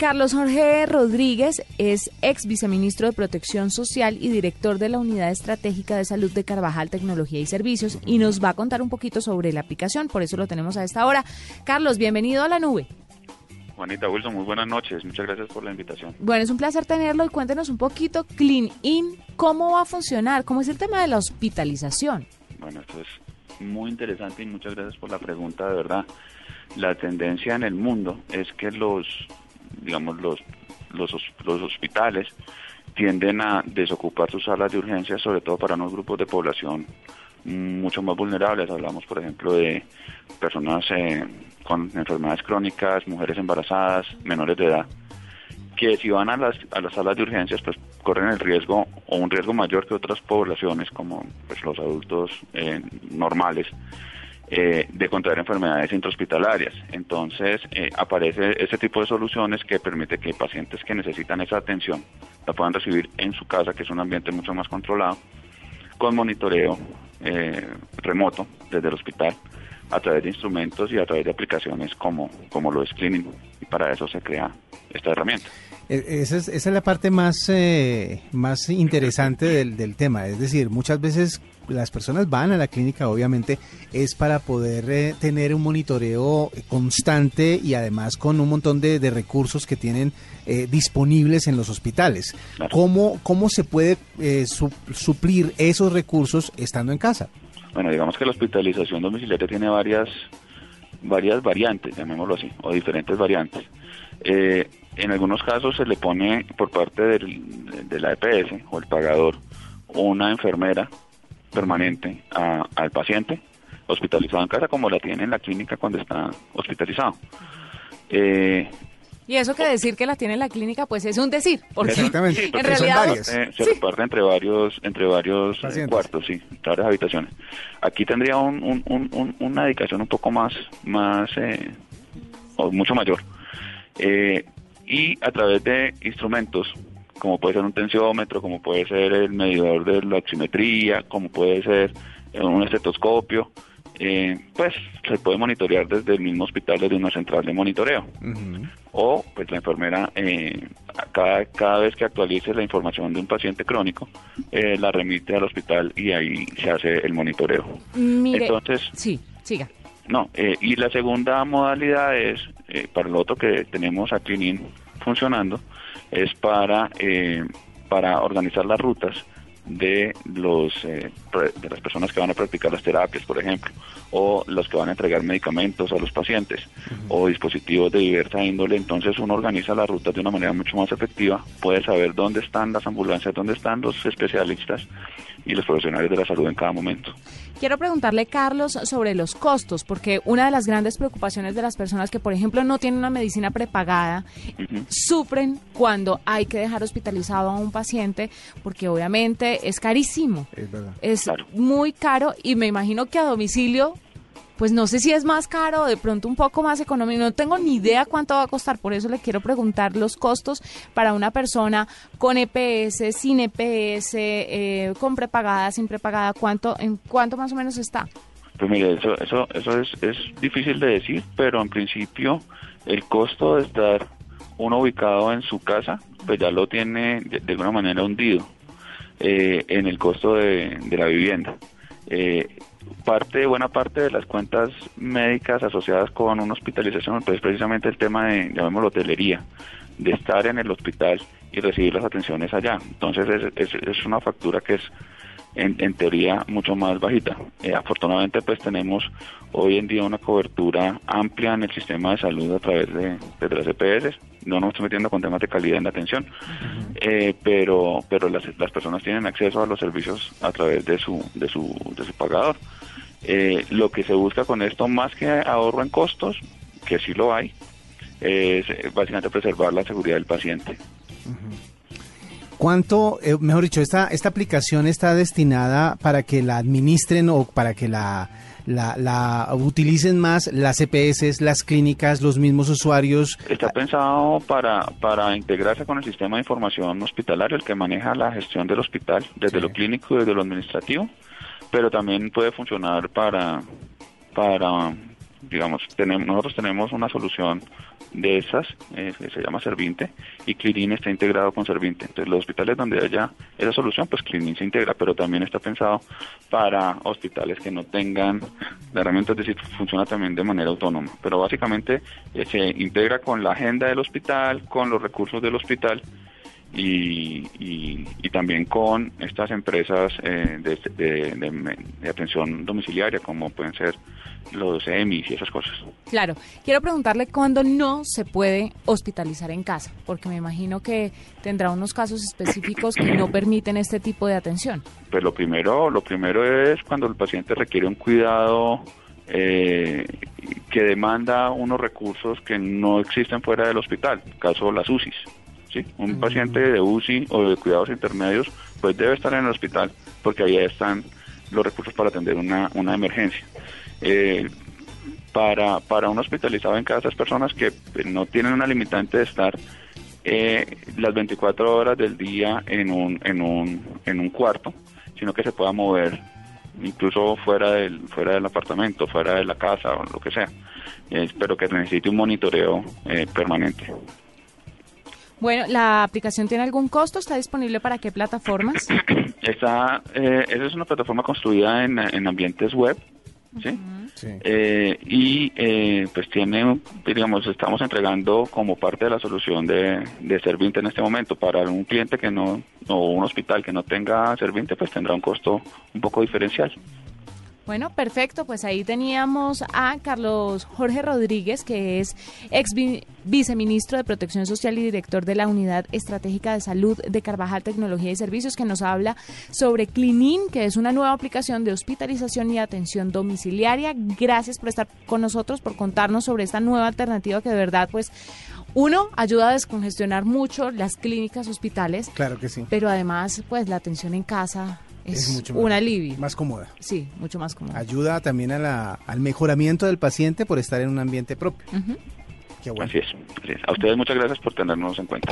Carlos Jorge Rodríguez es ex viceministro de Protección Social y director de la Unidad Estratégica de Salud de Carvajal Tecnología y Servicios y nos va a contar un poquito sobre la aplicación, por eso lo tenemos a esta hora. Carlos, bienvenido a la nube. Juanita Wilson, muy buenas noches, muchas gracias por la invitación. Bueno, es un placer tenerlo y cuéntenos un poquito, Clean In, ¿cómo va a funcionar? ¿Cómo es el tema de la hospitalización? Bueno, esto es muy interesante y muchas gracias por la pregunta, de verdad. La tendencia en el mundo es que los digamos, los, los, los hospitales tienden a desocupar sus salas de urgencia, sobre todo para unos grupos de población mucho más vulnerables. Hablamos, por ejemplo, de personas eh, con enfermedades crónicas, mujeres embarazadas, menores de edad, que si van a las, a las salas de urgencias, pues corren el riesgo o un riesgo mayor que otras poblaciones, como pues, los adultos eh, normales, eh, de contraer enfermedades intrahospitalarias. Entonces, eh, aparece ese tipo de soluciones que permite que pacientes que necesitan esa atención la puedan recibir en su casa, que es un ambiente mucho más controlado, con monitoreo eh, remoto desde el hospital, a través de instrumentos y a través de aplicaciones como, como lo es Cleaning. Y para eso se crea esta herramienta. E, esa es, esa es la parte más, más interesante del, del tema. Es decir, muchas veces las personas van a la clínica, obviamente, es para poder eh, tener un monitoreo constante y además con un montón de, recursos que tienen eh, disponibles en los hospitales. ¿Cómo, ¿Cómo se puede eh, suplir esos recursos estando en casa? Bueno, digamos que la hospitalización domiciliaria tiene varias, varias variantes, llamémoslo así, o diferentes variantes. en algunos casos se le pone por parte del, de la EPS o el pagador una enfermera permanente al paciente hospitalizado en casa como la tiene en la clínica cuando está hospitalizado. Eh, y eso que decir que la tiene en la clínica, pues es un decir, porque Exactamente, en realidad eh, se reparte entre varios entre varios eh, cuartos, sí, varias habitaciones. Aquí tendría un, una dedicación un poco más más o mucho mayor. y a través de instrumentos como puede ser un tensiómetro, como puede ser el medidor de la oximetría, como puede ser eh, un estetoscopio, eh, pues se puede monitorear desde el mismo hospital, desde una central de monitoreo. O pues la enfermera, eh, cada, cada vez que actualice la información de un paciente crónico, la remite al hospital y ahí se hace el monitoreo. Entonces, sí, siga. No, y la segunda modalidad es, para lo otro que tenemos aquí en funcionando, es para, eh, para organizar las rutas de los eh, de las personas que van a practicar las terapias, por ejemplo, o los que van a entregar medicamentos a los pacientes o dispositivos de diversa índole, entonces uno organiza las rutas de una manera mucho más efectiva, puede saber dónde están las ambulancias, dónde están los especialistas y los profesionales de la salud en cada momento. Quiero preguntarle, Carlos, sobre los costos, porque una de las grandes preocupaciones de las personas que, por ejemplo, no tienen una medicina prepagada, sufren cuando hay que dejar hospitalizado a un paciente, porque obviamente es carísimo. Es verdad. Es muy caro y me imagino que a domicilio pues no sé si es más caro o de pronto un poco más económico, no tengo ni idea cuánto va a costar, por eso le quiero preguntar los costos para una persona con EPS, sin EPS, eh, con prepagada, sin prepagada, cuánto, en cuánto más o menos está. Pues mire, eso, eso, eso es, es difícil de decir, pero en principio el costo de estar uno ubicado en su casa, pues ya lo tiene de, alguna manera hundido eh, en el costo de, de la vivienda. Eh, parte, buena parte de las cuentas médicas asociadas con una hospitalización, pues precisamente el tema de, llamémoslo, hotelería, de estar en el hospital y recibir las atenciones allá. Entonces es, es, una factura que es en, teoría mucho más bajita. Eh, afortunadamente pues tenemos hoy en día una cobertura amplia en el sistema de salud a través de, de las EPS. No nos estamos metiendo con temas de calidad en la atención, eh, pero pero las, las personas tienen acceso a los servicios a través de su de su, de su pagador. Eh, lo que se busca con esto, más que ahorro en costos, que sí lo hay, es eh, básicamente preservar la seguridad del paciente. ¿Cuánto, eh, mejor dicho, esta, esta aplicación está destinada para que la administren o para que la, la, utilicen más las EPS, las clínicas, los mismos usuarios? Está pensado para, para integrarse con el sistema de información hospitalario, el que maneja la gestión del hospital, desde lo clínico y desde lo administrativo pero también puede funcionar para, para digamos, tenemos, nosotros tenemos una solución de esas, eh, que se llama Serviente, y Clinin está integrado con Serviente. Entonces, los hospitales donde haya esa solución, pues Clinin se integra, pero también está pensado para hospitales que no tengan la herramienta, es decir, funciona también de manera autónoma. Pero básicamente eh, se integra con la agenda del hospital, con los recursos del hospital, y, y, también con estas empresas eh, de, de, atención domiciliaria, como pueden ser los EMIs y esas cosas. Claro, quiero preguntarle cuándo no se puede hospitalizar en casa, porque me imagino que tendrá unos casos específicos que no permiten este tipo de atención. Pues lo primero, lo primero es cuando el paciente requiere un cuidado eh, que demanda unos recursos que no existen fuera del hospital, caso las UCIs. ¿Sí? Un paciente de UCI o de cuidados intermedios pues debe estar en el hospital porque ahí están los recursos para atender una, una emergencia. Eh, para, para un hospitalizado en casa, esas personas que no tienen una limitante de estar eh, las 24 horas del día en un, en, un, en un cuarto, sino que se pueda mover incluso fuera del, fuera del apartamento, fuera de la casa o lo que sea, eh, pero que necesite un monitoreo permanente. Bueno, ¿la aplicación tiene algún costo? ¿Está disponible para qué plataformas? Está, eh, esa es una plataforma construida en, en ambientes web, ¿sí? Eh, y eh, pues tiene, digamos, estamos entregando como parte de la solución de, de Serviente en este momento. Para un cliente que no, o un hospital que no tenga Serviente, pues tendrá un costo un poco diferencial. Bueno, perfecto. Pues ahí teníamos a Carlos Jorge Rodríguez, que es ex viceministro de Protección Social y director de la Unidad Estratégica de Salud de Carvajal Tecnología y Servicios, que nos habla sobre Clinin, que es una nueva aplicación de hospitalización y atención domiciliaria. Gracias por estar con nosotros, por contarnos sobre esta nueva alternativa que de verdad, pues, uno, ayuda a descongestionar mucho las clínicas, hospitales. Claro que sí. Pero además, pues, la atención en casa es, mucho un alivio. Más cómoda. Sí, mucho más cómoda. Ayuda también a la, al mejoramiento del paciente por estar en un ambiente propio. Qué bueno. así es. A ustedes muchas gracias por tenernos en cuenta.